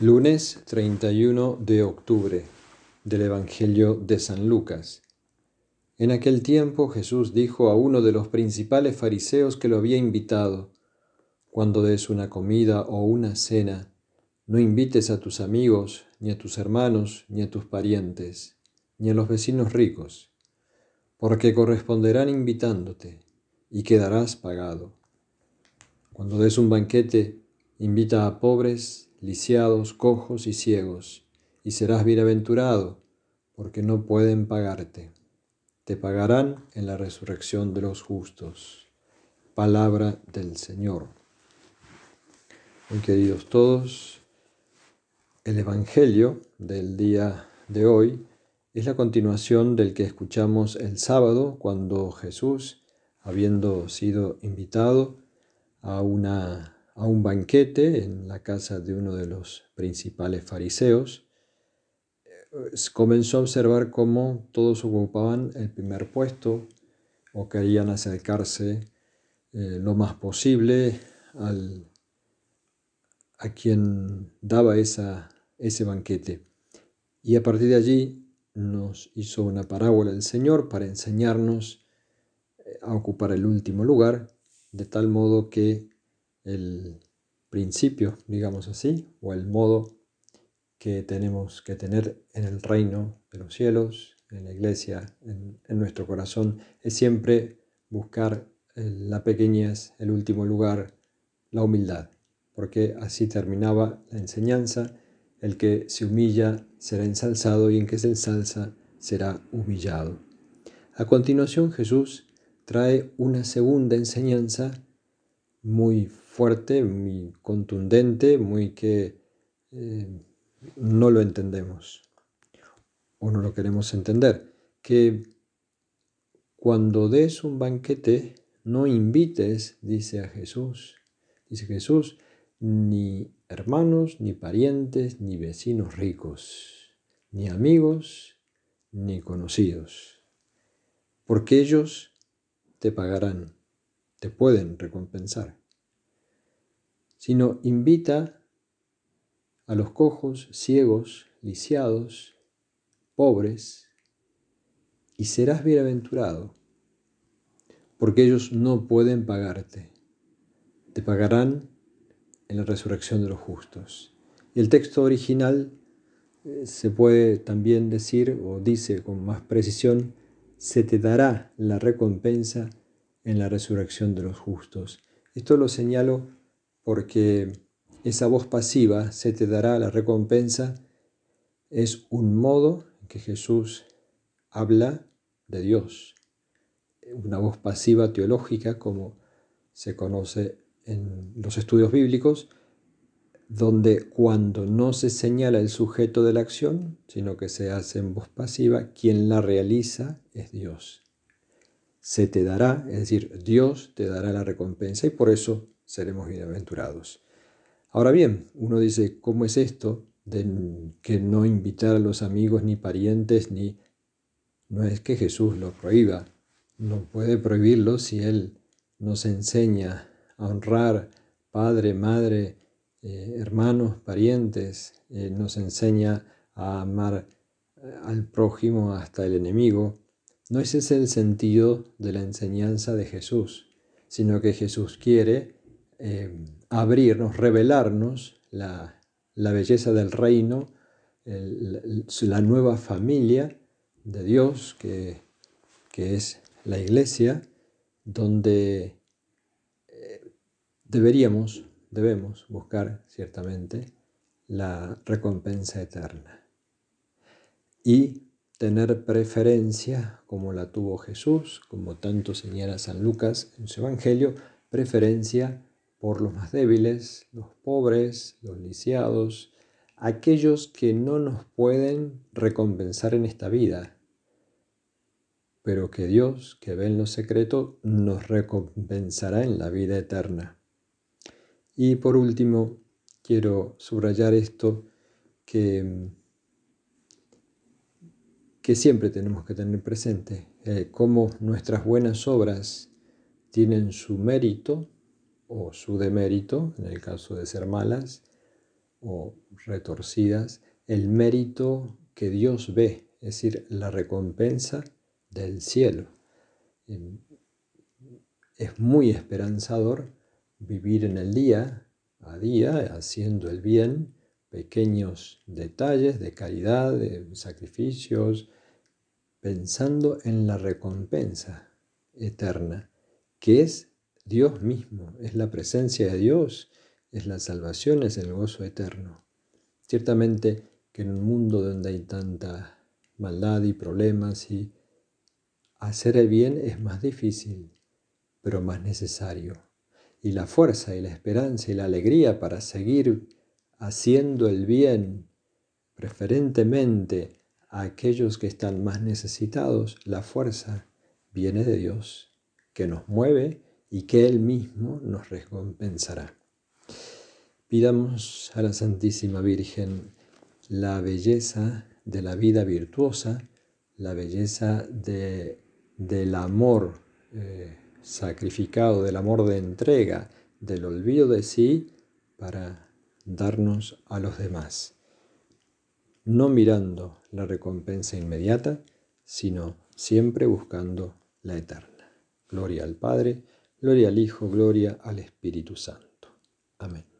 Lunes 31 de octubre del Evangelio de San Lucas. En aquel tiempo Jesús dijo a uno de los principales fariseos que lo había invitado, Cuando des una comida o una cena, no invites a tus amigos, ni a tus hermanos, ni a tus parientes, ni a los vecinos ricos, porque corresponderán invitándote y quedarás pagado. Cuando des un banquete, invita a pobres, lisiados, cojos y ciegos, y serás bienaventurado, porque no pueden pagarte. Te pagarán en la resurrección de los justos. Palabra del Señor. Muy queridos todos, el Evangelio del día de hoy es la continuación del que escuchamos el sábado cuando Jesús, habiendo sido invitado a una a un banquete en la casa de uno de los principales fariseos, comenzó a observar cómo todos ocupaban el primer puesto o querían acercarse eh, lo más posible al, a quien daba esa, ese banquete. Y a partir de allí nos hizo una parábola el Señor para enseñarnos eh, a ocupar el último lugar, de tal modo que el principio, digamos así, o el modo que tenemos que tener en el reino de los cielos, en la iglesia, en, nuestro corazón, es siempre buscar la pequeñez, el último lugar, la humildad, porque así terminaba la enseñanza, el que se humilla será ensalzado y en que se ensalza será humillado. A continuación Jesús trae una segunda enseñanza muy fuerte, muy contundente, muy que eh, no lo entendemos o no lo queremos entender. Que cuando des un banquete, no invites, dice a Jesús, dice Jesús, ni hermanos, ni parientes, ni vecinos ricos, ni amigos, ni conocidos, porque ellos te pagarán, te pueden recompensar sino invita a los cojos, ciegos, lisiados, pobres, y serás bienaventurado, porque ellos no pueden pagarte. Te pagarán en la resurrección de los justos. El texto original eh, se puede también decir, o dice con más precisión, se te dará la recompensa en la resurrección de los justos. Esto lo señalo porque esa voz pasiva se te dará la recompensa, es un modo en que Jesús habla de Dios. Una voz pasiva teológica, como se conoce en los estudios bíblicos, donde cuando no se señala el sujeto de la acción, sino que se hace en voz pasiva, quien la realiza es Dios. Se te dará, es decir, Dios te dará la recompensa y por eso seremos bienaventurados. Ahora bien, uno dice, ¿cómo es esto de que no invitar a los amigos ni parientes ni... No es que Jesús lo prohíba, no puede prohibirlo si Él nos enseña a honrar padre, madre, eh, hermanos, parientes, eh, nos enseña a amar eh, al prójimo hasta el enemigo. No ese es el sentido de la enseñanza de Jesús, sino que Jesús quiere eh, abrirnos, revelarnos la, belleza del reino, la nueva familia de Dios que, es la iglesia, donde eh, deberíamos, debemos buscar ciertamente la recompensa eterna. Y tener preferencia como la tuvo Jesús, como tanto señala San Lucas en su Evangelio, preferencia por los más débiles, los pobres, los lisiados, aquellos que no nos pueden recompensar en esta vida, pero que Dios, que ve en lo secreto, nos recompensará en la vida eterna. Y por último, quiero subrayar esto que, que siempre tenemos que tener presente, eh, cómo nuestras buenas obras tienen su mérito o su demérito, en el caso de ser malas, o retorcidas el mérito que Dios ve, es decir, la recompensa del cielo. Em, es muy esperanzador vivir en el día a día haciendo el bien, pequeños detalles de caridad, de sacrificios, pensando en la recompensa eterna, que es Dios mismo, es la presencia de Dios, es la salvación, es el gozo eterno. Ciertamente que en un mundo donde hay tanta maldad y problemas y hacer el bien es más difícil, pero más necesario. Y la fuerza y la esperanza y la alegría para seguir haciendo el bien, preferentemente a aquellos que están más necesitados, la fuerza viene de Dios, que nos mueve y que Él mismo nos recompensará. Pidamos a la Santísima Virgen la belleza de la vida virtuosa, la belleza de, del amor eh, sacrificado, del amor de entrega, del olvido de sí para darnos a los demás, no mirando la recompensa inmediata, sino siempre buscando la eterna. Gloria al Padre, gloria al Hijo, gloria al Espíritu Santo. Amén.